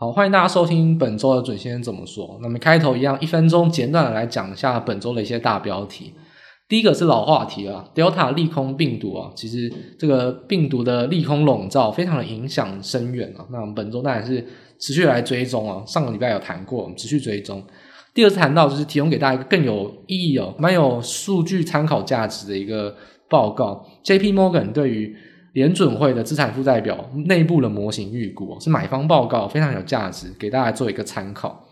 好，欢迎大家收听本周的准先生怎么说。那么开头一样，一分钟简短的来讲一下本周的一些大标题。第一个是老话题了，Delta 利空病毒啊，其实这个病毒的利空笼罩非常的影响深远啊。那我们本周当然是持续来追踪啊，上个礼拜有谈过，我们持续追踪。第二次谈到就是提供给大家一个更有意义哦，蛮有数据参考价值的一个报告，J.P. Morgan 对于联准会的资产负债表内部的模型预估是买方报告，非常有价值，给大家做一个参考。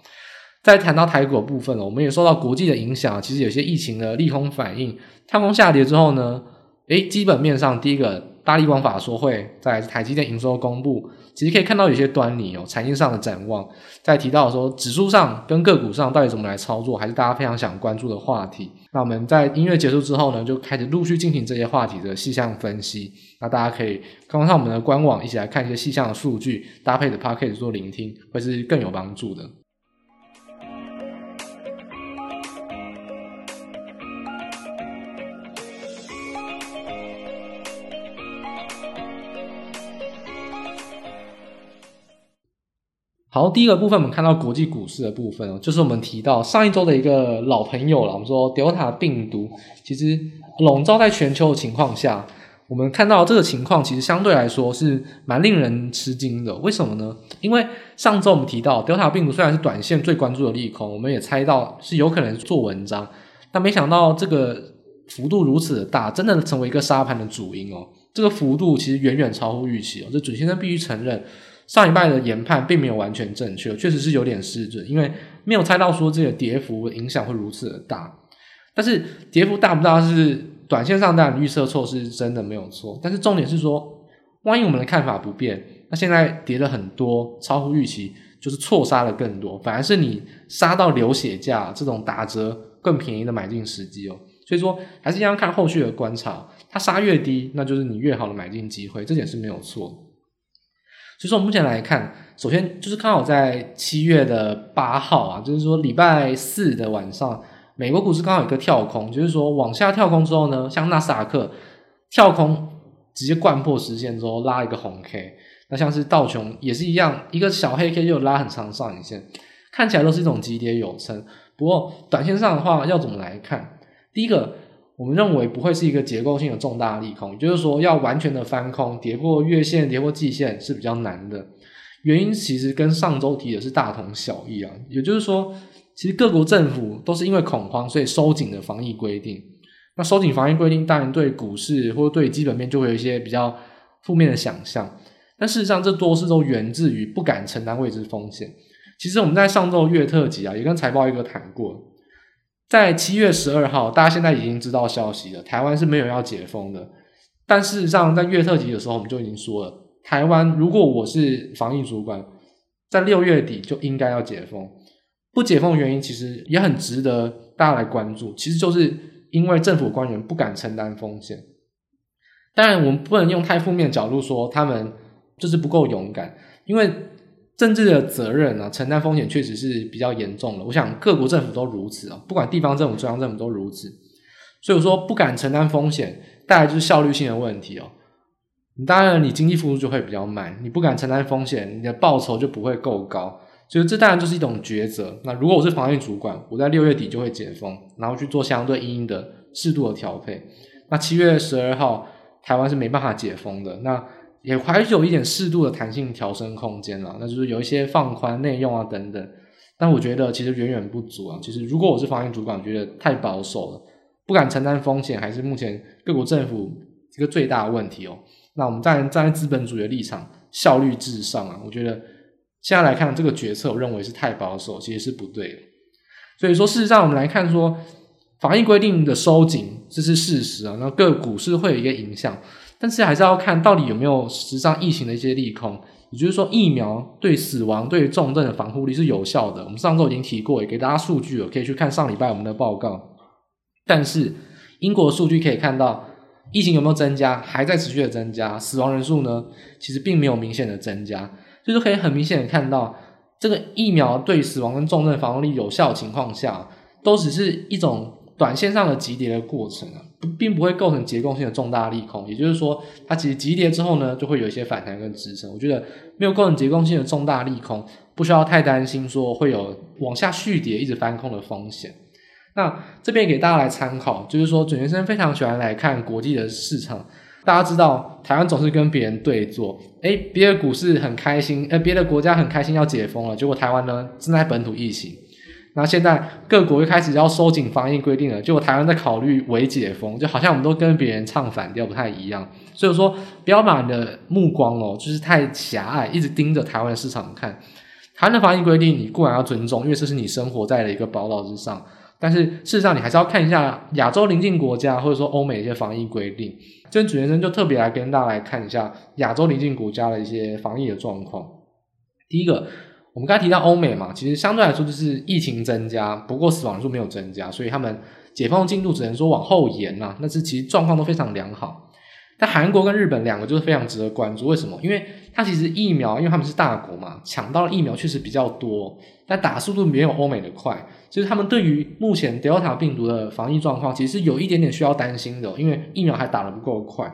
再谈到台股的部分，我们也受到国际的影响，其实有些疫情的利空反应，跳空下跌之后呢，诶，基本面上第一个大力光法说会，在台积电营收公布，其实可以看到有些端倪哦，产业上的展望。再提到说指数上跟个股上到底怎么来操作，还是大家非常想关注的话题。那我们在音乐结束之后呢，就开始陆续进行这些话题的细项分析。那大家可以看上我们的官网，一起来看一些细项的数据，搭配的 Podcast 做聆听，会是更有帮助的。好，第一个部分我们看到国际股市的部分哦，就是我们提到上一周的一个老朋友了。我们说 Delta 病毒其实笼罩在全球的情况下，我们看到这个情况其实相对来说是蛮令人吃惊的。为什么呢？因为上周我们提到 Delta 病毒虽然是短线最关注的利空，我们也猜到是有可能做文章，但没想到这个幅度如此的大，真的成为一个杀盘的主因哦。这个幅度其实远远超乎预期哦，这准先生必须承认。上一拜的研判并没有完全正确，确实是有点失准，因为没有猜到说这个跌幅影响会如此的大。但是跌幅大不大是短线上当然预测错是真的没有错，但是重点是说，万一我们的看法不变，那现在跌了很多，超乎预期，就是错杀了更多，反而是你杀到流血价这种打折更便宜的买进时机哦。所以说还是一样看后续的观察，它杀越低，那就是你越好的买进机会，这点是没有错。所以说，目前来看，首先就是刚好在七月的八号啊，就是说礼拜四的晚上，美国股市刚好有一个跳空，就是说往下跳空之后呢，像纳斯达克跳空直接掼破十线之后拉一个红 K，那像是道琼也是一样，一个小黑 K 就拉很长上影线，看起来都是一种急跌有撑。不过短线上的话，要怎么来看？第一个。我们认为不会是一个结构性的重大利空，也就是说要完全的翻空，跌破月线、跌破季线是比较难的。原因其实跟上周提的是大同小异啊，也就是说，其实各国政府都是因为恐慌，所以收紧的防疫规定。那收紧防疫规定，当然对股市或对基本面就会有一些比较负面的想象。但事实上，这多是都源自于不敢承担未知风险。其实我们在上周月特辑啊，也跟财报一哥谈过。在七月十二号，大家现在已经知道消息了，台湾是没有要解封的。但事实上，在月特辑的时候，我们就已经说了，台湾如果我是防疫主管，在六月底就应该要解封。不解封的原因其实也很值得大家来关注，其实就是因为政府官员不敢承担风险。当然，我们不能用太负面的角度说他们就是不够勇敢，因为。政治的责任啊，承担风险确实是比较严重的。我想各国政府都如此啊，不管地方政府、中央政府都如此。所以我说不敢承担风险，带来就是效率性的问题哦。你当然你经济复苏就会比较慢，你不敢承担风险，你的报酬就不会够高。所以这当然就是一种抉择。那如果我是防疫主管，我在六月底就会解封，然后去做相对因应的适度的调配。那七月十二号台湾是没办法解封的。那也还有一点适度的弹性调升空间了，那就是有一些放宽内用啊等等，但我觉得其实远远不足啊。其实如果我是防疫主管，我觉得太保守了，不敢承担风险，还是目前各国政府一个最大的问题哦。那我们站站在资本主义的立场，效率至上啊，我觉得现在来看这个决策，我认为是太保守，其实是不对的。所以说，事实上我们来看说，防疫规定的收紧，这是事实啊，那各股市会有一个影响。但是还是要看到底有没有实际上疫情的一些利空，也就是说疫苗对死亡、对重症的防护力是有效的。我们上周已经提过，也给大家数据了，可以去看上礼拜我们的报告。但是英国数据可以看到，疫情有没有增加，还在持续的增加，死亡人数呢，其实并没有明显的增加，所以说可以很明显的看到，这个疫苗对死亡跟重症防护力有效的情况下，都只是一种短线上的急跌的过程啊。并不会构成结构性的重大利空，也就是说，它其实急跌之后呢，就会有一些反弹跟支撑。我觉得没有构成结构性的重大利空，不需要太担心说会有往下续跌一直翻空的风险。那这边给大家来参考，就是说准学生非常喜欢来看国际的市场。大家知道，台湾总是跟别人对坐，诶，别的股市很开心，呃，别的国家很开心要解封了，结果台湾呢正在本土疫情。那现在各国又开始要收紧防疫规定了，结果台湾在考虑微解封，就好像我们都跟别人唱反调，不太一样。所以说，不要把你的目光哦，就是太狭隘，一直盯着台湾的市场看。台湾的防疫规定，你固然要尊重，因为这是你生活在的一个宝岛之上。但是事实上，你还是要看一下亚洲邻近国家，或者说欧美一些防疫规定。这边主持人就特别来跟大家来看一下亚洲邻近国家的一些防疫的状况。第一个，我们刚才提到欧美嘛，其实相对来说就是疫情增加，不过死亡人数没有增加，所以他们解放进度只能说往后延呐。但是其实状况都非常良好。但韩国跟日本两个就是非常值得关注，为什么？因为它其实疫苗，因为他们是大国嘛，抢到的疫苗确实比较多，但打速度没有欧美的快，就是他们对于目前 Delta 病毒的防疫状况，其实有一点点需要担心的，因为疫苗还打得不够快。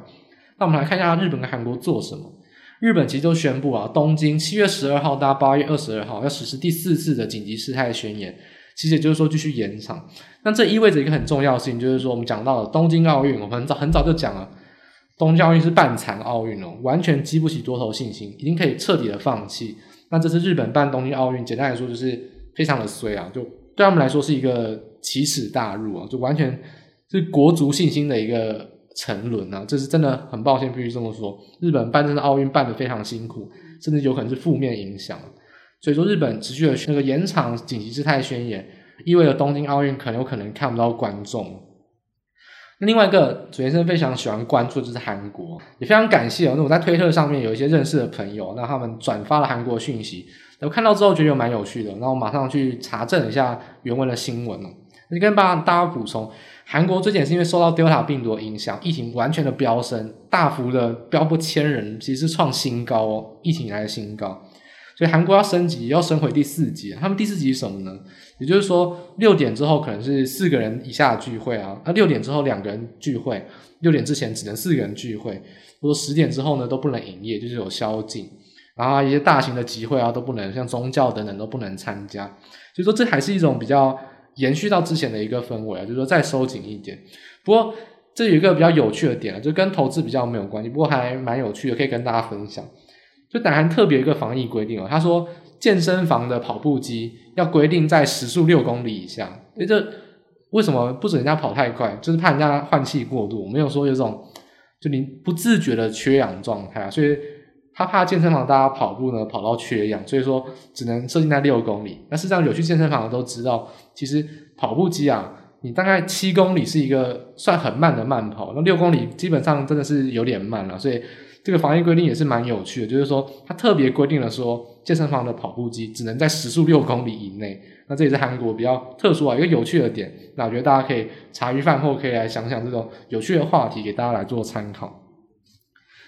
那我们来看一下日本跟韩国做什么。日本其实就宣布啊，东京七月十二号到八月二十二号要实施第四次的紧急事态宣言，其实也就是说继续延长。那这意味着一个很重要的事情，就是说我们讲到了东京奥运，我们很早很早就讲了。东京奥运是半残奥运哦，完全激不起多头信心，已经可以彻底的放弃。那这次日本办东京奥运，简单来说就是非常的衰啊，就对他们来说是一个奇耻大辱啊，就完全是国族信心的一个沉沦啊，这是真的很抱歉必须这么说。日本办这次奥运办得非常辛苦，甚至有可能是负面影响。所以说日本持续的那个延长紧急事态宣言，意味着东京奥运可能有可能看不到观众。另外一个主持人非常喜欢关注的就是韩国，也非常感谢哦。那我在推特上面有一些认识的朋友，那他们转发了韩国讯息，我看到之后觉得蛮有趣的，然后我马上去查证一下原文的新闻了。那跟大家补充，韩国最近是因为受到 Delta 病毒影响，疫情完全的飙升，大幅的飙破千人，其实是创新高哦，疫情以来的新高。所以韩国要升级，要升回第四级。他们第四级是什么呢？也就是说，六点之后可能是四个人以下的聚会啊，那六点之后两个人聚会，六点之前只能四个人聚会，或者十点之后呢都不能营业，就是有宵禁。然后一些大型的集会啊都不能，像宗教等等都不能参加。所以说这还是一种比较延续到之前的一个氛围啊，就是说再收紧一点。不过这有一个比较有趣的点啊，就跟投资比较没有关系，不过还蛮有趣的，可以跟大家分享。就南韩特别一个防疫规定哦，他说健身房的跑步机要规定在时速六公里以下。诶，这为什么不准人家跑太快？就是怕人家换气过度。没有说有这种就你不自觉的缺氧状态，所以他怕健身房大家跑步呢跑到缺氧，所以说只能设定在六公里。那事实上有去健身房的都知道，其实跑步机啊，你大概七公里是一个算很慢的慢跑，那六公里基本上真的是有点慢了，所以。这个防疫规定也是蛮有趣的，就是说它特别规定了说，健身房的跑步机只能在时速六公里以内。那这也是韩国比较特殊啊一个有趣的点。那我觉得大家可以茶余饭后可以来想想这种有趣的话题，给大家来做参考。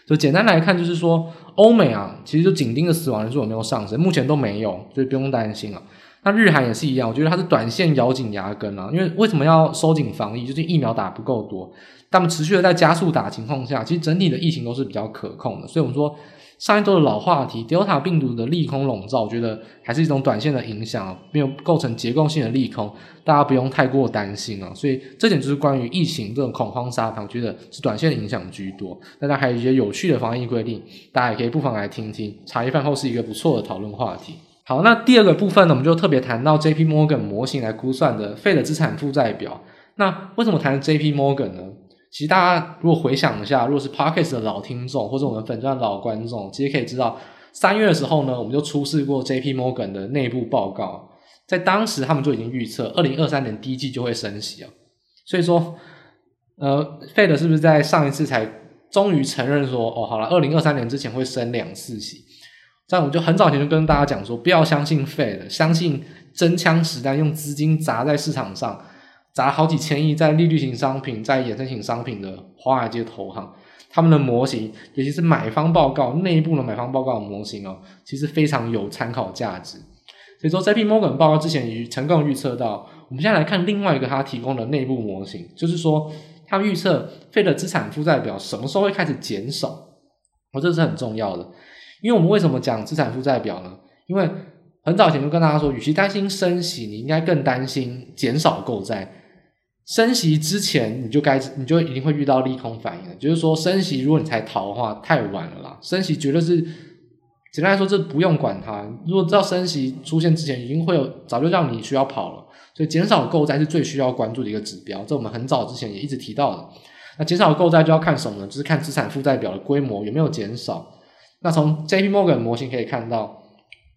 就简单来看，就是说欧美啊，其实就紧盯的死亡人数有没有上升，目前都没有，所以不用担心啊。那日韩也是一样，我觉得它是短线咬紧牙根啊，因为为什么要收紧防疫？就是疫苗打不够多。他们持续的在加速打情况下，其实整体的疫情都是比较可控的。所以我们说上一周的老话题，Delta 病毒的利空笼罩，我觉得还是一种短线的影响，没有构成结构性的利空，大家不用太过担心啊。所以这点就是关于疫情这种恐慌沙盘，我觉得是短线的影响居多。大家还有一些有趣的防疫规定，大家也可以不妨来听听。茶余饭后是一个不错的讨论话题。好，那第二个部分呢，我们就特别谈到 JP Morgan 模型来估算的 Fed 资产负债表。那为什么谈 JP Morgan 呢？其实大家如果回想一下，如果是 Podcast 的老听众或者我们粉专老观众，其实可以知道，三月的时候呢，我们就出示过 JP Morgan 的内部报告，在当时他们就已经预测，二零二三年第一季就会升息啊。所以说，呃，Fed 是不是在上一次才终于承认说，哦，好了，二零二三年之前会升两次息？这样我们就很早前就跟大家讲说，不要相信 Fed，相信真枪实弹用资金砸在市场上。砸好几千亿在利率型商品、在衍生型商品的华尔街投行，他们的模型，尤其是买方报告内部的买方报告模型哦，其实非常有参考价值。所以说，JP Morgan 报告之前已成功预测到，我们现在来看另外一个他提供的内部模型，就是说，他预测费的资产负债表什么时候会开始减少？哦，这是很重要的，因为我们为什么讲资产负债表呢？因为很早前就跟大家说，与其担心升息，你应该更担心减少购债。升息之前，你就该你就一定会遇到利空反应了。就是说，升息如果你才逃的话，太晚了啦。升息绝对是简单来说，这不用管它。如果知道升息出现之前，已经会有早就让你需要跑了。所以，减少购债是最需要关注的一个指标。这我们很早之前也一直提到的。那减少购债就要看什么呢？就是看资产负债表的规模有没有减少。那从 JP Morgan 模型可以看到，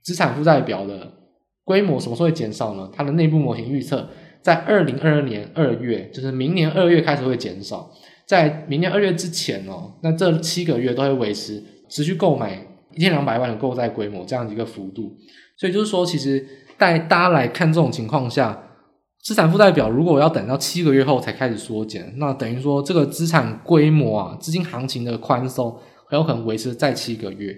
资产负债表的规模什么时候会减少呢？它的内部模型预测。在二零二二年二月，就是明年二月开始会减少。在明年二月之前哦，那这七个月都会维持持续购买一千两百万的购债规模这样一个幅度。所以就是说，其实带大家来看这种情况下，资产负债表如果要等到七个月后才开始缩减，那等于说这个资产规模啊，资金行情的宽松很有可能维持在七个月。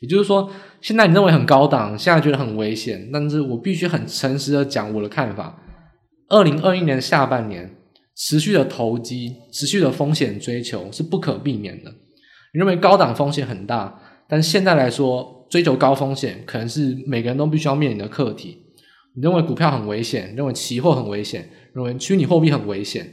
也就是说，现在你认为很高档，现在觉得很危险，但是我必须很诚实的讲我的看法。二零二一年下半年持续的投机、持续的风险追求是不可避免的。你认为高档风险很大，但现在来说，追求高风险可能是每个人都必须要面临的课题。你认为股票很危险，认为期货很危险，认为虚拟货币很危险，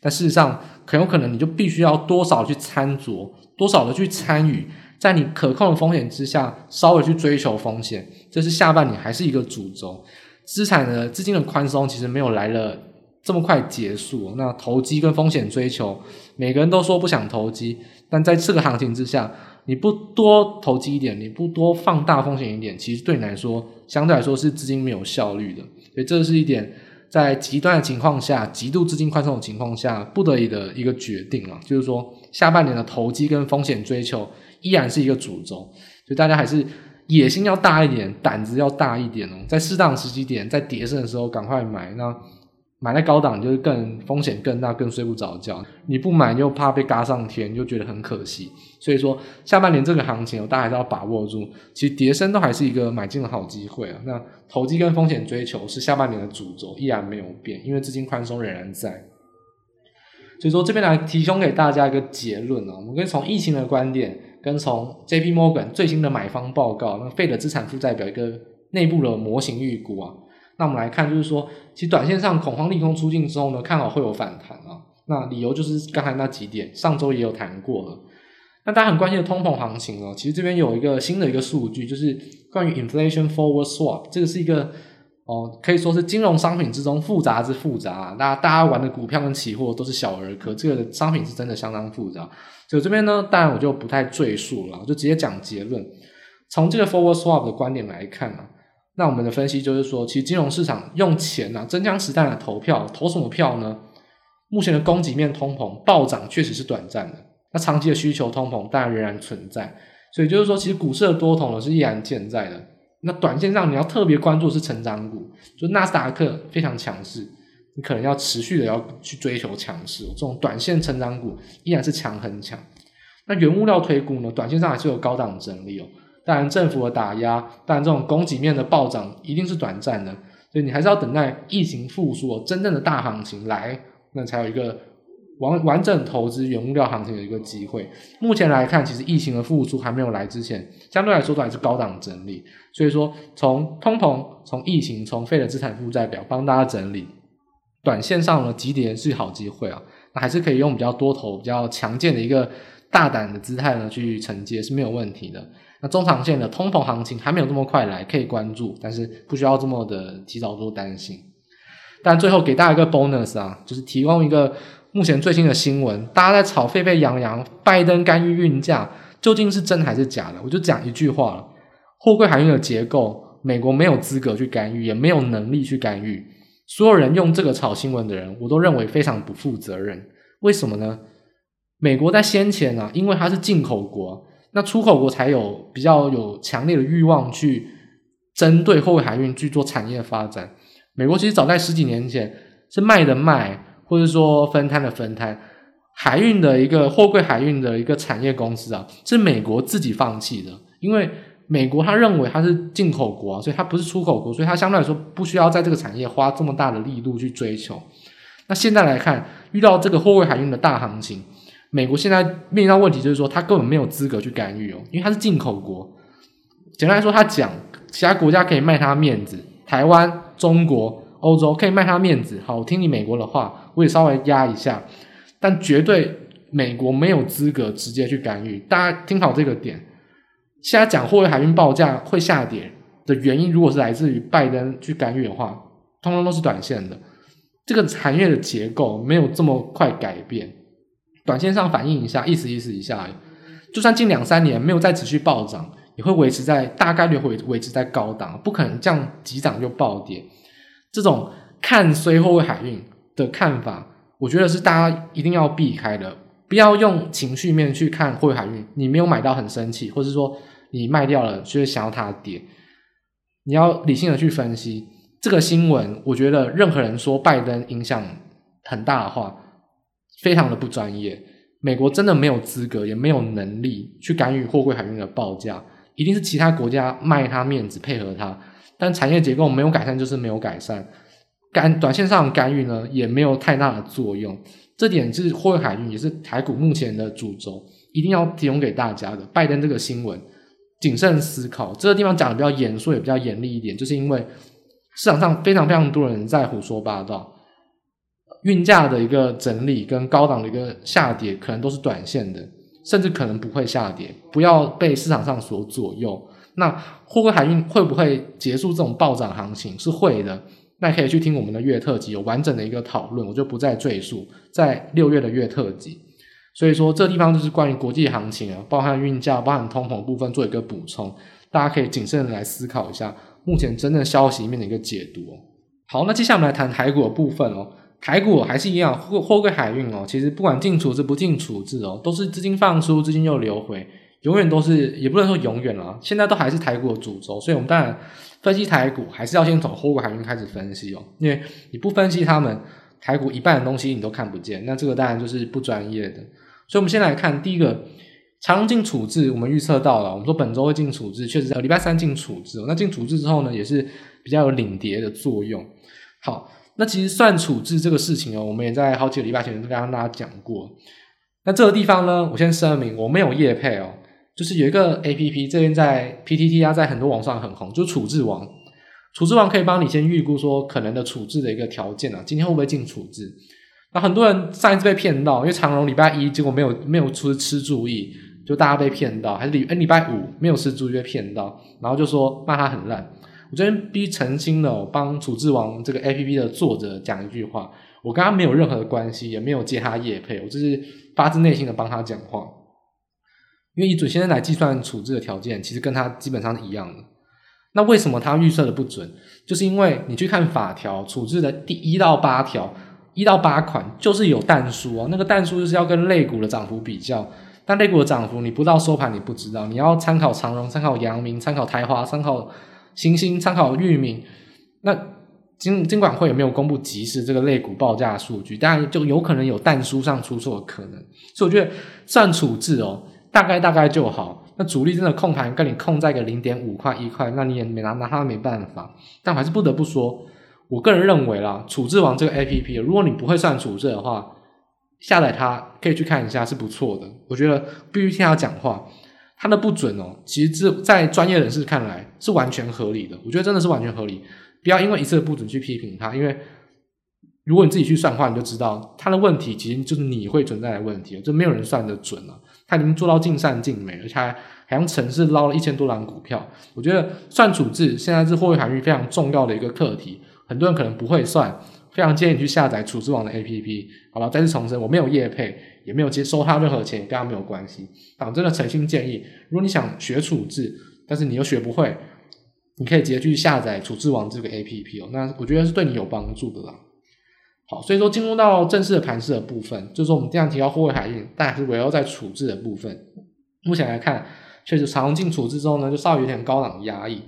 但事实上很有可能你就必须要多少去参酌，多少的去参与，在你可控的风险之下，稍微去追求风险，这是下半年还是一个主轴。资产的资金的宽松其实没有来了这么快结束。那投机跟风险追求，每个人都说不想投机，但在这个行情之下，你不多投机一点，你不多放大风险一点，其实对你来说相对来说是资金没有效率的。所以这是一点在极端的情况下，极度资金宽松的情况下不得已的一个决定了。就是说，下半年的投机跟风险追求依然是一个主轴，所以大家还是。野心要大一点，胆子要大一点哦，在适当时机点，在跌升的时候赶快买。那买在高档就是更风险更大，更睡不着觉。你不买又怕被嘎上天，就觉得很可惜。所以说下半年这个行情，大家还是要把握住。其实跌升都还是一个买进的好机会啊。那投机跟风险追求是下半年的主轴，依然没有变，因为资金宽松仍然在。所以说这边来提供给大家一个结论啊，我们可以从疫情的观点。跟从 J.P. Morgan 最新的买方报告，那 Fed 的资产负债表一个内部的模型预估啊，那我们来看，就是说，其实短线上恐慌利空出尽之后呢，看好会有反弹啊。那理由就是刚才那几点，上周也有谈过了。那大家很关心的通膨行情哦，其实这边有一个新的一个数据，就是关于 Inflation Forward Swap，这个是一个。哦，可以说是金融商品之中复杂之复杂啊。那大家玩的股票跟期货都是小儿科，这个商品是真的相当复杂。所以这边呢，当然我就不太赘述了，我就直接讲结论。从这个 forward swap 的观点来看啊，那我们的分析就是说，其实金融市场用钱啊，真枪实弹的投票，投什么票呢？目前的供给面通膨暴涨确实是短暂的，那长期的需求通膨当然仍然存在。所以就是说，其实股市的多头呢是依然健在的。那短线上你要特别关注的是成长股，就纳斯达克非常强势，你可能要持续的要去追求强势。这种短线成长股依然是强很强。那原物料推估呢，短线上还是有高档整理哦。当然政府的打压，当然这种供给面的暴涨一定是短暂的，所以你还是要等待疫情复苏，哦真正的大行情来，那才有一个。完完整投资原物料行情的一个机会，目前来看，其实疫情的复苏还没有来之前，相对来说都还是高档整理。所以说，从通膨、从疫情、从 Fed 的资产负债表帮大家整理，短线上的，急跌是好机会啊，那还是可以用比较多头、比较强健的一个大胆的姿态呢去承接是没有问题的。那中长线的通膨行情还没有这么快来，可以关注，但是不需要这么的提早做担心。但最后给大家一个 bonus 啊，就是提供一个。目前最新的新闻，大家在吵沸沸扬扬，拜登干预运价，究竟是真还是假的？我就讲一句话了：货柜海运的结构，美国没有资格去干预，也没有能力去干预。所有人用这个炒新闻的人，我都认为非常不负责任。为什么呢？美国在先前啊，因为它是进口国，那出口国才有比较有强烈的欲望去针对货柜海运去做产业发展。美国其实早在十几年前是卖的卖。或者说分摊的分摊，海运的一个货柜海运的一个产业公司啊，是美国自己放弃的，因为美国他认为它是进口国，所以它不是出口国，所以它相对来说不需要在这个产业花这么大的力度去追求。那现在来看，遇到这个货柜海运的大行情，美国现在面临到问题就是说，它根本没有资格去干预哦，因为它是进口国。简单来说，他讲其他国家可以卖他面子，台湾、中国、欧洲可以卖他面子。好，我听你美国的话，我也稍微压一下，但绝对美国没有资格直接去干预。大家听好这个点。现在讲货柜海运报价会下跌的原因，如果是来自于拜登去干预的话，通通都是短线的。这个产业的结构没有这么快改变，短线上反映一下，意思意思一下，就算近两三年没有再持续暴涨，也会维持在大概率会维持在高档，不可能这样急涨就暴跌。这种看衰货柜海运的看法，我觉得是大家一定要避开的，不要用情绪面去看货柜海运。你没有买到很生气，或是说你卖掉了，就是想要它跌，你要理性的去分析。这个新闻，我觉得任何人说拜登影响很大的话，非常的不专业。美国真的没有资格，也没有能力去干预货柜海运的报价，一定是其他国家卖他面子，配合他。但产业结构没有改善，就是没有改善。干短线上干预呢，也没有太大的作用。这点是货柜海运，也是台股目前的主轴，一定要提供给大家的。拜登这个新闻，谨慎思考。这个地方讲的比较严肃，也比较严厉一点，就是因为。市场上非常非常多人在胡说八道，运价的一个整理跟高档的一个下跌，可能都是短线的，甚至可能不会下跌。不要被市场上所左右。那货柜海运会不会结束这种暴涨行情？是会的。那可以去听我们的月特辑，有完整的一个讨论，我就不再赘述。在六月的月特辑，所以说这地方就是关于国际行情啊，包含运价、包含通膨部分做一个补充，大家可以谨慎的来思考一下。目前真正消息面的一个解读。好，那接下来我们来谈台股的部分哦。台股还是一样，货货柜海运哦，其实不管进处置不进处置哦，都是资金放出，资金又流回，永远都是，也不能说永远了，现在都还是台股的主轴。所以，我们当然分析台股，还是要先从货柜海运开始分析哦，因为你不分析他们，台股一半的东西你都看不见，那这个当然就是不专业的。所以，我们先来看第一个。长进处置，我们预测到了，我们说本周会进处置，确实在礼拜三进处置。那进处置之后呢，也是比较有领跌的作用。好，那其实算处置这个事情哦，我们也在好几个礼拜前都跟大家讲过。那这个地方呢，我先声明，我没有业配哦，就是有一个 APP，这边在 PTT 啊，在很多网上很红，就是处置王。处置王可以帮你先预估说可能的处置的一个条件啊，今天会不会进处置？那很多人上一次被骗到，因为长荣礼拜一结果没有没有出吃注意。就大家被骗到，还是礼诶礼拜五没有吃注意被骗到，然后就说骂他很烂。我这边必须澄清了，我帮处置王这个 APP 的作者讲一句话，我跟他没有任何的关系，也没有接他业配，我就是发自内心的帮他讲话。因为以准先生来计算处置的条件，其实跟他基本上是一样的。那为什么他预测的不准？就是因为你去看法条，处置的第一到八条，一到八款就是有但书哦，那个但书就是要跟类股的涨幅比较。但类股的涨幅，你不到收盘你不知道，你要参考长荣、参考阳明、参考台华、参考新兴、参考裕民。那金金管会有没有公布即时这个类股报价数据？当然就有可能有但书上出错的可能。所以我觉得算处置哦，大概大概就好。那主力真的控盘跟你控在个零点五块一块，那你也没拿拿他没办法。但我还是不得不说，我个人认为啦，处置王这个 APP，如果你不会算处置的话。下载它可以去看一下，是不错的。我觉得必须听他讲话，他的不准哦，其实在专业人士看来是完全合理的。我觉得真的是完全合理，不要因为一次不准去批评他，因为如果你自己去算的话，你就知道他的问题其实就是你会存在的问题，就没有人算得准了。他已经做到尽善尽美，而且还还用城市捞了一千多档股票。我觉得算处置现在是货币海域非常重要的一个课题，很多人可能不会算。非常建议你去下载处置王的 APP，好吧？再次重申，我没有业配，也没有接收他任何钱，跟他没有关系。但我真的诚心建议，如果你想学处置，但是你又学不会，你可以直接去下载处置王这个 APP 哦。那我觉得是对你有帮助的啦。好，所以说进入到正式的盘势的部分，就是我们这样提到货柜海运，但还是围绕在处置的部分。目前来看，确实长荣进处置之后呢，就稍微有点高档压抑。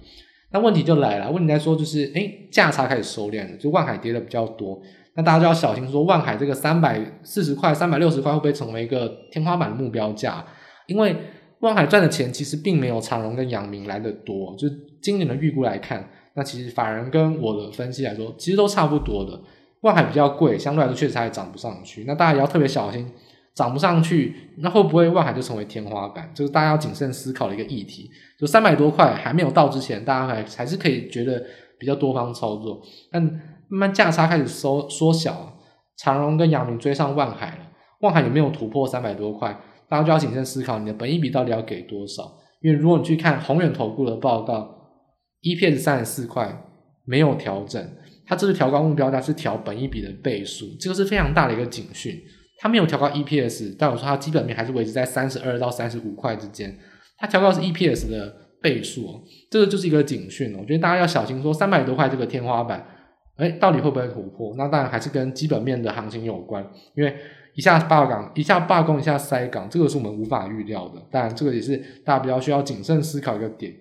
那问题就来了，问题来说就是，诶价差开始收敛了，就万海跌的比较多，那大家就要小心说，万海这个三百四十块、三百六十块会不会成为一个天花板的目标价？因为万海赚的钱其实并没有长荣跟阳明来的多，就今年的预估来看，那其实法人跟我的分析来说，其实都差不多的。万海比较贵，相对来说确实还涨不上去，那大家也要特别小心涨不上去，那会不会万海就成为天花板？就是大家要谨慎思考的一个议题。就三百多块还没有到之前，大家还还是可以觉得比较多方操作，但慢慢价差开始缩缩小，长荣跟阳明追上万海了，万海有没有突破三百多块？大家就要谨慎思考，你的本益比到底要给多少？因为如果你去看宏远投顾的报告，EPS 三十四块没有调整，它这是调高目标价，是调本一笔的倍数，这个是非常大的一个警讯。它没有调高 EPS，但我说它基本面还是维持在三十二到三十五块之间。它调高是 EPS 的倍数，这个就是一个警讯。我觉得大家要小心，说三百多块这个天花板，哎，到底会不会突破？那当然还是跟基本面的行情有关，因为。一下罢岗，一下罢工，一下塞港，这个是我们无法预料的。当然，这个也是大家比较需要谨慎思考一个点。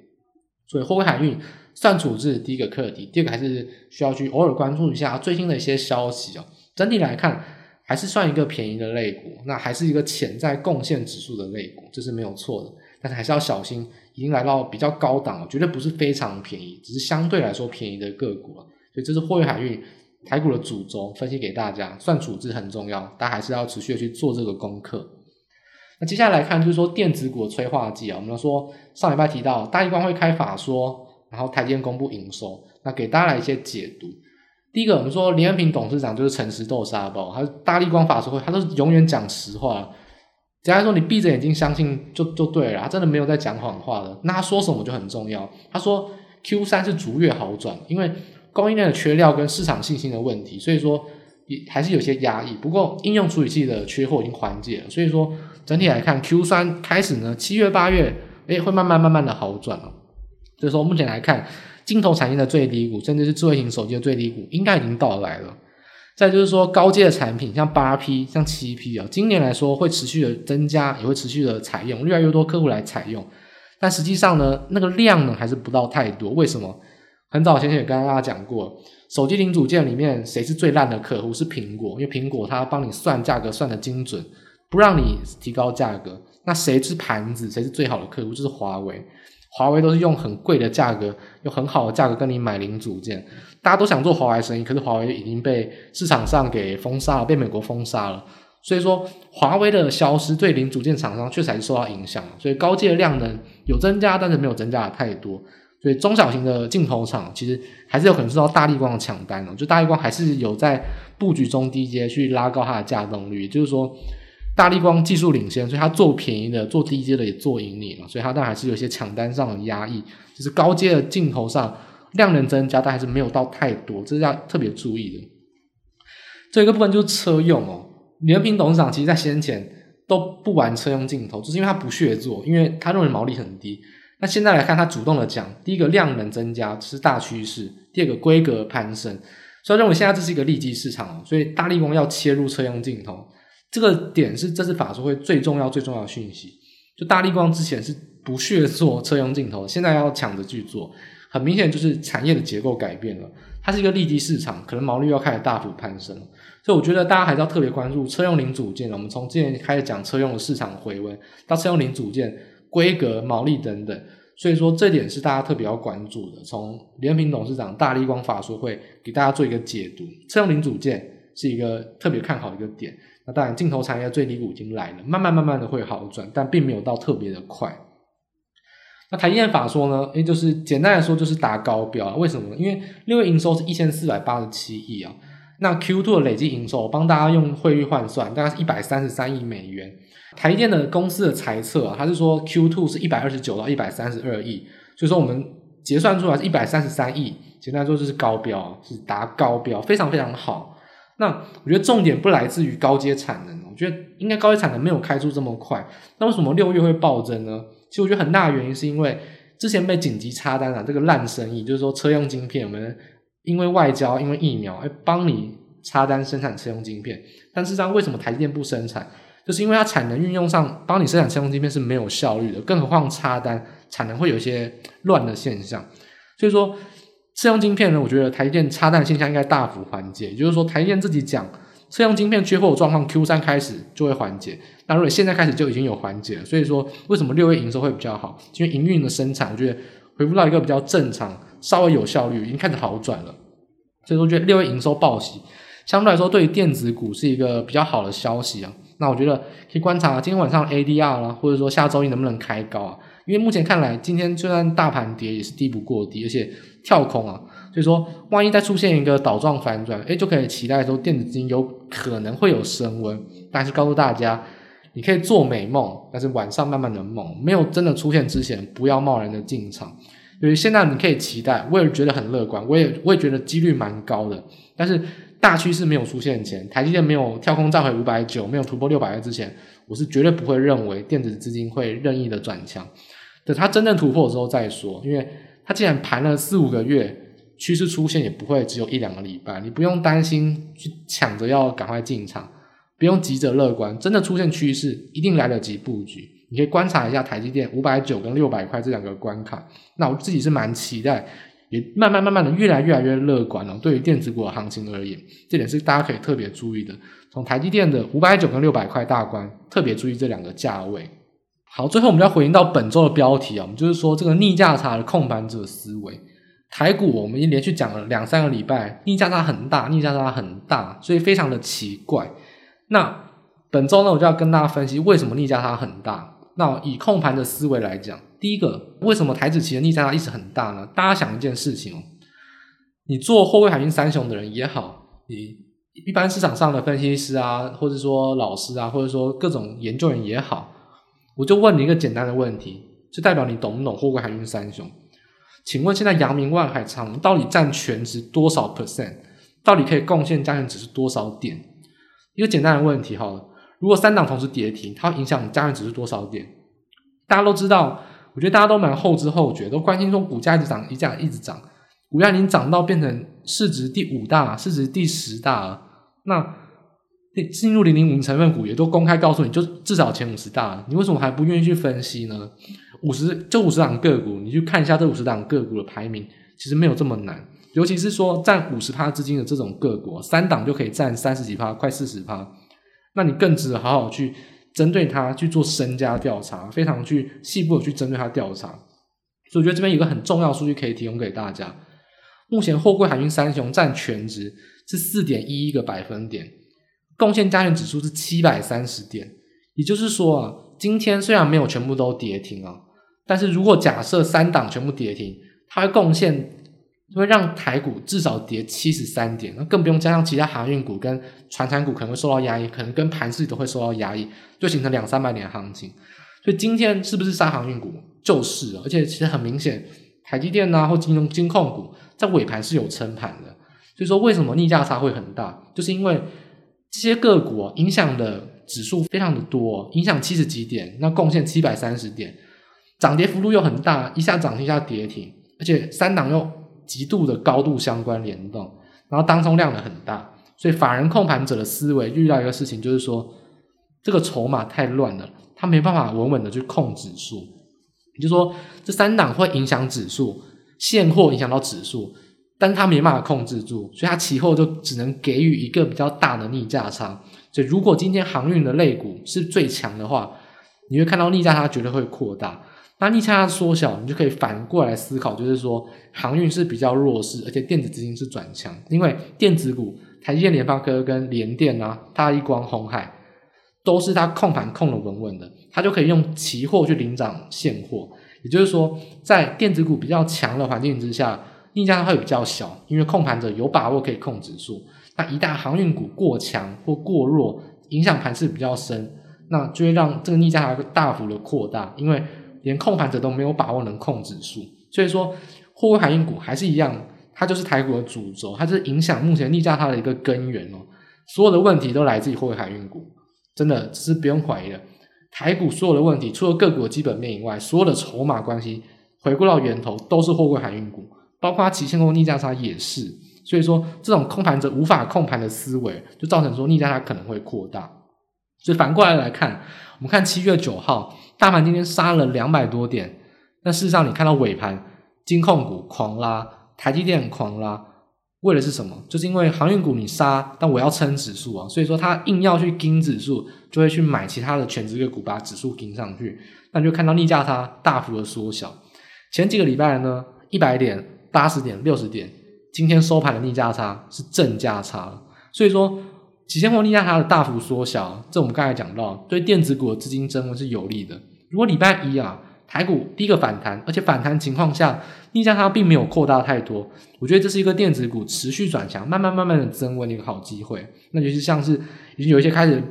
所以，货柜海运算处置第一个课题，第二个还是需要去偶尔关注一下最新的一些消息哦。整体来看，还是算一个便宜的类股，那还是一个潜在贡献指数的类股，这是没有错的。但是还是要小心，已经来到比较高档了，绝对不是非常便宜，只是相对来说便宜的个股了。所以，这是货柜海运。台股的主轴分析给大家，算处置很重要，大家还是要持续的去做这个功课。那接下来看就是说电子股的催化剂啊，我们说上礼拜提到大立光会开法说，然后台积电公布营收，那给大家来一些解读。第一个，我们说林恩平董事长就是诚实豆沙包，他大立光法说会，他都是永远讲实话。假如说你闭着眼睛相信就就对了，他真的没有在讲谎话的。那他说什么就很重要。他说 Q 三是逐月好转，因为。供应链的缺料跟市场信心的问题，所以说也还是有些压抑。不过应用处理器的缺货已经缓解了，所以说整体来看，Q 三开始呢，七月八月，诶会慢慢慢慢的好转了。所以说目前来看，镜头产业的最低谷，甚至是智慧型手机的最低谷，应该已经到来了。再就是说高阶的产品，像八 P、像七 P 啊，今年来说会持续的增加，也会持续的采用，越来越多客户来采用。但实际上呢，那个量呢还是不到太多。为什么？很早前也跟大家讲过，手机零组件里面谁是最烂的客户？是苹果，因为苹果它帮你算价格算的精准，不让你提高价格。那谁是盘子？谁是最好的客户？就是华为。华为都是用很贵的价格，用很好的价格跟你买零组件。大家都想做华为生意，可是华为已经被市场上给封杀了，被美国封杀了。所以说，华为的消失对零组件厂商确实还是受到影响。所以高阶的量能有增加，但是没有增加的太多。所以中小型的镜头厂其实还是有可能受到大力光的抢单的，就大力光还是有在布局中低阶去拉高它的稼动率，就是说大立光技术领先，所以它做便宜的、做低阶的也做赢你了，所以它当然还是有些抢单上的压抑，就是高阶的镜头上量能增加，但还是没有到太多，这是要特别注意的。这一个部分就是车用哦，李恩平董事长其实在先前都不玩车用镜头，就是因为他不屑做，因为他认为毛利很低。那现在来看，他主动的讲，第一个量能增加是大趋势，第二个规格攀升，所以认为现在这是一个利基市场，所以大立光要切入车用镜头，这个点是这次法说会最重要最重要的讯息。就大立光之前是不屑做车用镜头，现在要抢着去做，很明显就是产业的结构改变了，它是一个利基市场，可能毛利要开始大幅攀升，所以我觉得大家还是要特别关注车用零组件。我们从之前开始讲车用的市场回温，到车用零组件。规格、毛利等等，所以说这点是大家特别要关注的。从李恩平董事长大立光法说会给大家做一个解读，车用零组件是一个特别看好的一个点。那当然，镜头产业最低谷已经来了，慢慢慢慢的会好转，但并没有到特别的快。那台电法说呢？诶，就是简单来说就是达高标，为什么呢？因为六月营收是一千四百八十七亿啊，那 Q two 的累计营收，我帮大家用汇率换算，大概是一百三十三亿美元。台电的公司的财测啊，他是说 Q2 是一百二十九到一百三十二亿，所以说我们结算出来是一百三十三亿，简单说就是高标，是达高标，非常非常好。那我觉得重点不来自于高阶产能，我觉得应该高阶产能没有开出这么快。那为什么六月会暴增呢？其实我觉得很大的原因是因为之前被紧急插单了这个烂生意，就是说车用晶片，我们因为外交，因为疫苗，哎，帮你插单生产车用晶片，但事实上为什么台积电不生产？就是因为它产能运用上帮你生产车用晶片是没有效率的，更何况插单产能会有一些乱的现象。所以说，车用晶片呢，我觉得台电插单现象应该大幅缓解。也就是说，台电自己讲，车用晶片缺货的状况 Q 三开始就会缓解。那如果现在开始就已经有缓解了，所以说为什么六月营收会比较好？因为营运的生产，我觉得恢复到一个比较正常、稍微有效率，已经开始好转了。所以说，我觉得六月营收报喜，相对来说对于电子股是一个比较好的消息啊。那我觉得可以观察今天晚上 ADR 啦，或者说下周一能不能开高啊？因为目前看来，今天就算大盘跌也是低不过低，而且跳空啊，所以说万一再出现一个倒状反转，诶，就可以期待说电子资金有可能会有升温。但是告诉大家，你可以做美梦，但是晚上慢慢的梦，没有真的出现之前，不要贸然的进场。因为现在你可以期待，我也觉得很乐观，我也我也觉得几率蛮高的，但是。大趋势没有出现前，台积电没有跳空站回五百九，没有突破六百二之前，我是绝对不会认为电子资金会任意的转强。等它真正突破之后再说，因为它既然盘了四五个月，趋势出现也不会只有一两个礼拜，你不用担心去抢着要赶快进场，不用急着乐观，真的出现趋势一定来得及布局。你可以观察一下台积电五百九跟六百块这两个关卡，那我自己是蛮期待。也慢慢慢慢的越来越来越乐观了。对于电子股的行情而言，这点是大家可以特别注意的。从台积电的五百九跟六百块大关，特别注意这两个价位。好，最后我们要回应到本周的标题啊，我们就是说这个逆价差的控盘者思维。台股我们已经连续讲了两三个礼拜，逆价差很大，逆价差很大，所以非常的奇怪。那本周呢，我就要跟大家分析为什么逆价差很大。那以控盘的思维来讲。第一个，为什么台指期的逆价差一直很大呢？大家想一件事情哦，你做货柜海运三雄的人也好，你一般市场上的分析师啊，或者说老师啊，或者说各种研究员也好，我就问你一个简单的问题，就代表你懂不懂货柜海运三雄？请问现在阳明、万海、长荣到底占全值多少 percent？到底可以贡献加权指数多少点？一个简单的问题哈，如果三档同时跌停，它会影响加权指数多少点？大家都知道。我觉得大家都蛮后知后觉，都关心说股价一直涨，一价一直涨，股价已经涨到变成市值第五大，市值第十大了。那进入零零五成分股也都公开告诉你，就至少前五十大，你为什么还不愿意去分析呢？五十这五十档个股，你去看一下这五十档个股的排名，其实没有这么难。尤其是说占五十趴资金的这种个股，三档就可以占三十几趴，快四十趴，那你更值得好好去。针对它去做身家调查，非常去细部的去针对它调查，所以我觉得这边有个很重要数据可以提供给大家。目前货柜海运三雄占全值是四点一一个百分点，贡献加权指数是七百三十点。也就是说啊，今天虽然没有全部都跌停啊，但是如果假设三档全部跌停，它会贡献。会让台股至少跌七十三点，那更不用加上其他航运股跟传产股可能会受到压抑，可能跟盘势都会受到压抑，就形成两三百点的行情。所以今天是不是杀航运股？就是，而且其实很明显，台积电啊或金融金控股在尾盘是有撑盘的。所以说为什么逆价差会很大？就是因为这些个股啊，影响的指数非常的多，影响七十几点，那贡献七百三十点，涨跌幅度又很大，一下涨停一下跌停，而且三档又。极度的高度相关联动，然后当中量的很大，所以法人控盘者的思维遇到一个事情，就是说这个筹码太乱了，他没办法稳稳的去控指数。也就是说，这三档会影响指数，现货影响到指数，但是他没办法控制住，所以他期货就只能给予一个比较大的逆价差。所以如果今天航运的类股是最强的话，你会看到逆价差绝对会扩大。那逆价差缩小，你就可以反过来思考，就是说航运是比较弱势，而且电子资金是转强，因为电子股台积电、联发科跟联电啊、大立光、鸿海都是它控盘控的稳稳的，它就可以用期货去领涨现货。也就是说，在电子股比较强的环境之下，逆价差会比较小，因为控盘者有把握可以控指数。那一旦航运股过强或过弱，影响盘势比较深，那就会让这个逆价差大幅的扩大，因为。连控盘者都没有把握能控指数，所以说货柜海运股还是一样，它就是台股的主轴，它是影响目前逆价它的一个根源哦。所有的问题都来自于货柜海运股，真的是不用怀疑的。台股所有的问题，除了个股的基本面以外，所有的筹码关系回归到源头都是货柜海运股，包括它期现货逆价差也是。所以说，这种控盘者无法控盘的思维，就造成说逆价差可能会扩大。所以反过来来看，我们看七月九号。大盘今天杀了两百多点，但事实上你看到尾盘，金控股狂拉，台积电狂拉，为的是什么？就是因为航运股你杀，但我要撑指数啊，所以说他硬要去盯指数，就会去买其他的权值个股，把指数盯上去，那就看到逆价差大幅的缩小。前几个礼拜呢，一百点、八十点、六十点，今天收盘的逆价差是正价差，所以说期现货逆价差的大幅缩小，这我们刚才讲到，对电子股的资金增温是有利的。如果礼拜一啊，台股第一个反弹，而且反弹情况下逆价差并没有扩大太多，我觉得这是一个电子股持续转强、慢慢慢慢的增温的一个好机会。那就是像是已经有一些开始。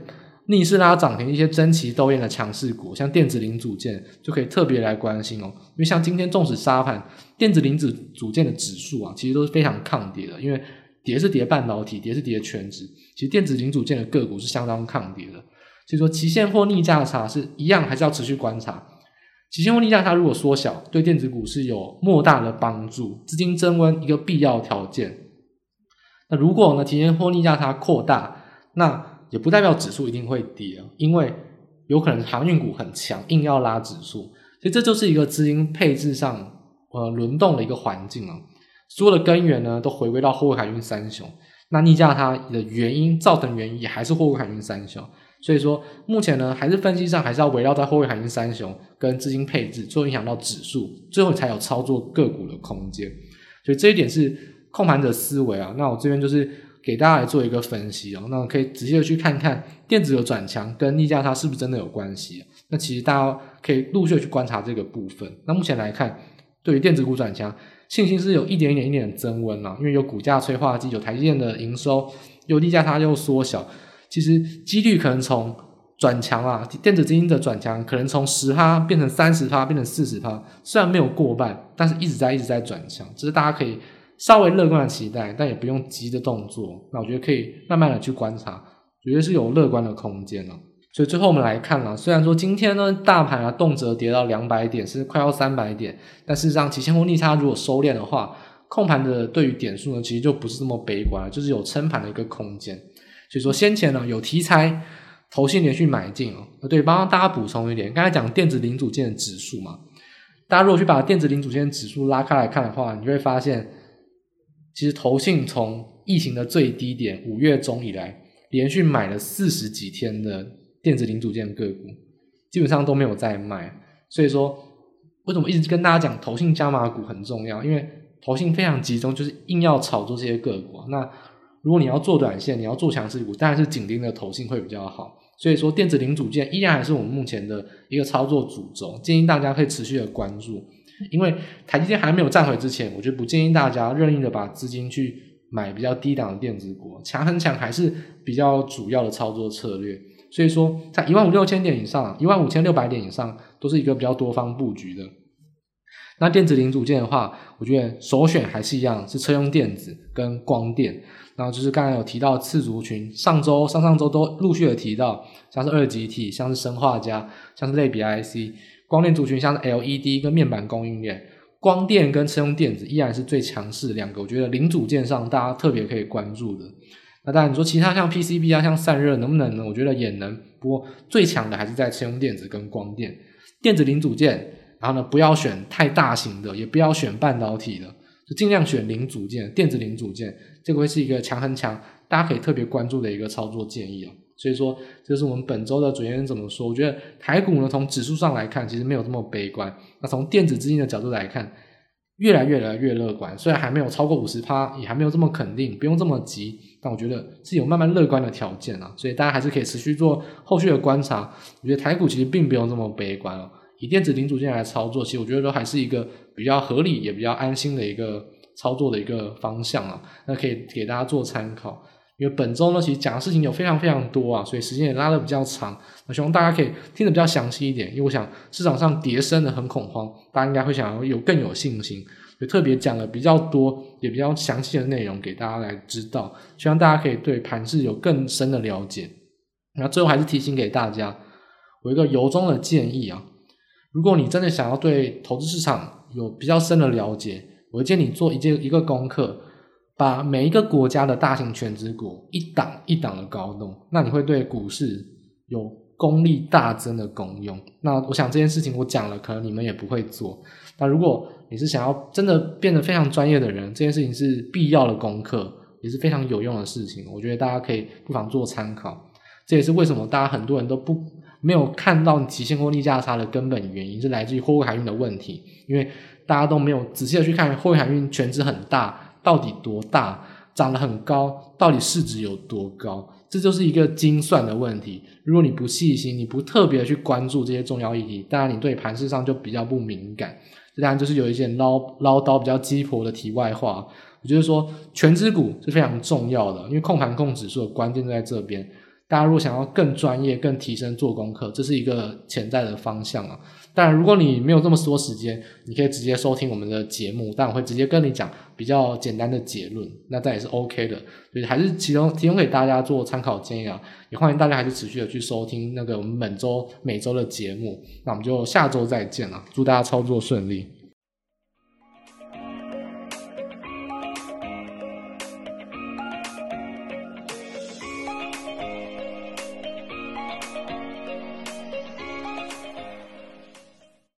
逆势拉涨停一些争奇斗艳的强势股，像电子零组件就可以特别来关心哦。因为像今天纵使杀盘，电子零组件的指数啊，其实都是非常抗跌的。因为跌是跌半导体，跌是跌全值，其实电子零组件的个股是相当抗跌的。所以说，期现货逆价差是一样，还是要持续观察。期现货逆价差如果缩小，对电子股是有莫大的帮助，资金增温一个必要条件。那如果呢，期现货逆价差扩大，那也不代表指数一定会跌，因为有可能航运股很强，硬要拉指数，所以这就是一个资金配置上呃轮动的一个环境啊。所有的根源呢都回归到货柜海运三雄，那逆价它的原因造成原因也还是货柜海运三雄，所以说目前呢还是分析上还是要围绕在货柜海运三雄跟资金配置，最后影响到指数，最后才有操作个股的空间。所以这一点是控盘者思维啊。那我这边就是。给大家来做一个分析哦，那可以仔细的去看看电子的转强跟逆价差是不是真的有关系？那其实大家可以陆续去观察这个部分。那目前来看，对于电子股转强，信心是有一点一点一点的增温啊，因为有股价催化剂，有台积电的营收，有逆价差又缩小，其实几率可能从转强啊，电子基金的转强可能从十趴变成三十趴，变成四十趴，虽然没有过半，但是一直在一直在转强，只是大家可以。稍微乐观的期待，但也不用急的动作。那我觉得可以慢慢的去观察，觉得是有乐观的空间了。所以最后我们来看了，虽然说今天呢大盘啊动辄跌到两百点，是快要三百点，但事实上期现货逆差如果收敛的话，控盘的对于点数呢其实就不是这么悲观，就是有撑盘的一个空间。所以说先前呢有题材，投信连续买进哦。对，帮大家补充一点，刚才讲电子零组件的指数嘛，大家如果去把电子零组件指数拉开来看的话，你就会发现。其实投信从疫情的最低点五月中以来，连续买了四十几天的电子零组件个股，基本上都没有再卖。所以说，为什么一直跟大家讲投信加码股很重要？因为投信非常集中，就是硬要炒作这些个股。那如果你要做短线，你要做强势股，当然是紧盯的投信会比较好。所以说，电子零组件依然还是我们目前的一个操作主轴，建议大家可以持续的关注。因为台积电还没有站回之前，我就不建议大家任意的把资金去买比较低档的电子股，强很强还是比较主要的操作策略。所以说，在一万五六千点以上，一万五千六百点以上，都是一个比较多方布局的。那电子零组件的话，我觉得首选还是一样，是车用电子跟光电。然后就是刚才有提到次族群，上周、上上周都陆续的提到，像是二极体，像是生化家，像是类比 IC。光电族群像是 LED 跟面板供应链，光电跟车用电子依然是最强势两个，我觉得零组件上大家特别可以关注的。那当然你说其他像 PCB 啊，像散热能不能呢？我觉得也能，不过最强的还是在车用电子跟光电。电子零组件，然后呢不要选太大型的，也不要选半导体的，就尽量选零组件，电子零组件，这个会是一个强很强，大家可以特别关注的一个操作建议啊。所以说，这是我们本周的主持人怎么说？我觉得台股呢，从指数上来看，其实没有这么悲观。那从电子资金的角度来看，越来越来越乐观。虽然还没有超过五十趴，也还没有这么肯定，不用这么急。但我觉得是有慢慢乐观的条件啊。所以大家还是可以持续做后续的观察。我觉得台股其实并不用这么悲观哦。以电子零组件来操作，其实我觉得都还是一个比较合理，也比较安心的一个操作的一个方向啊。那可以给大家做参考。因为本周呢，其实讲的事情有非常非常多啊，所以时间也拉得比较长。那希望大家可以听得比较详细一点，因为我想市场上跌深的很恐慌，大家应该会想要有更有信心，就特别讲了比较多也比较详细的内容给大家来知道，希望大家可以对盘势有更深的了解。那最后还是提醒给大家，我一个由衷的建议啊，如果你真的想要对投资市场有比较深的了解，我建议你做一件一个功课。把每一个国家的大型全职股一档一档的高动，那你会对股市有功力大增的功用。那我想这件事情我讲了，可能你们也不会做。那如果你是想要真的变得非常专业的人，这件事情是必要的功课，也是非常有用的事情。我觉得大家可以不妨做参考。这也是为什么大家很多人都不没有看到期现货逆价差的根本原因，是来自于货柜海运的问题，因为大家都没有仔细的去看货柜海运全值很大。到底多大？涨得很高，到底市值有多高？这就是一个精算的问题。如果你不细心，你不特别去关注这些重要议题，当然你对盘势上就比较不敏感。这当然就是有一些唠唠叨比较鸡婆的题外话。我觉得说全资股是非常重要的，因为控盘控指数的关键就在这边。大家如果想要更专业、更提升做功课，这是一个潜在的方向啊。当然，如果你没有这么多时间，你可以直接收听我们的节目，但我会直接跟你讲比较简单的结论，那这也是 OK 的。所以还是提供提供给大家做参考建议啊。也欢迎大家还是持续的去收听那个我们本周每周的节目。那我们就下周再见了，祝大家操作顺利。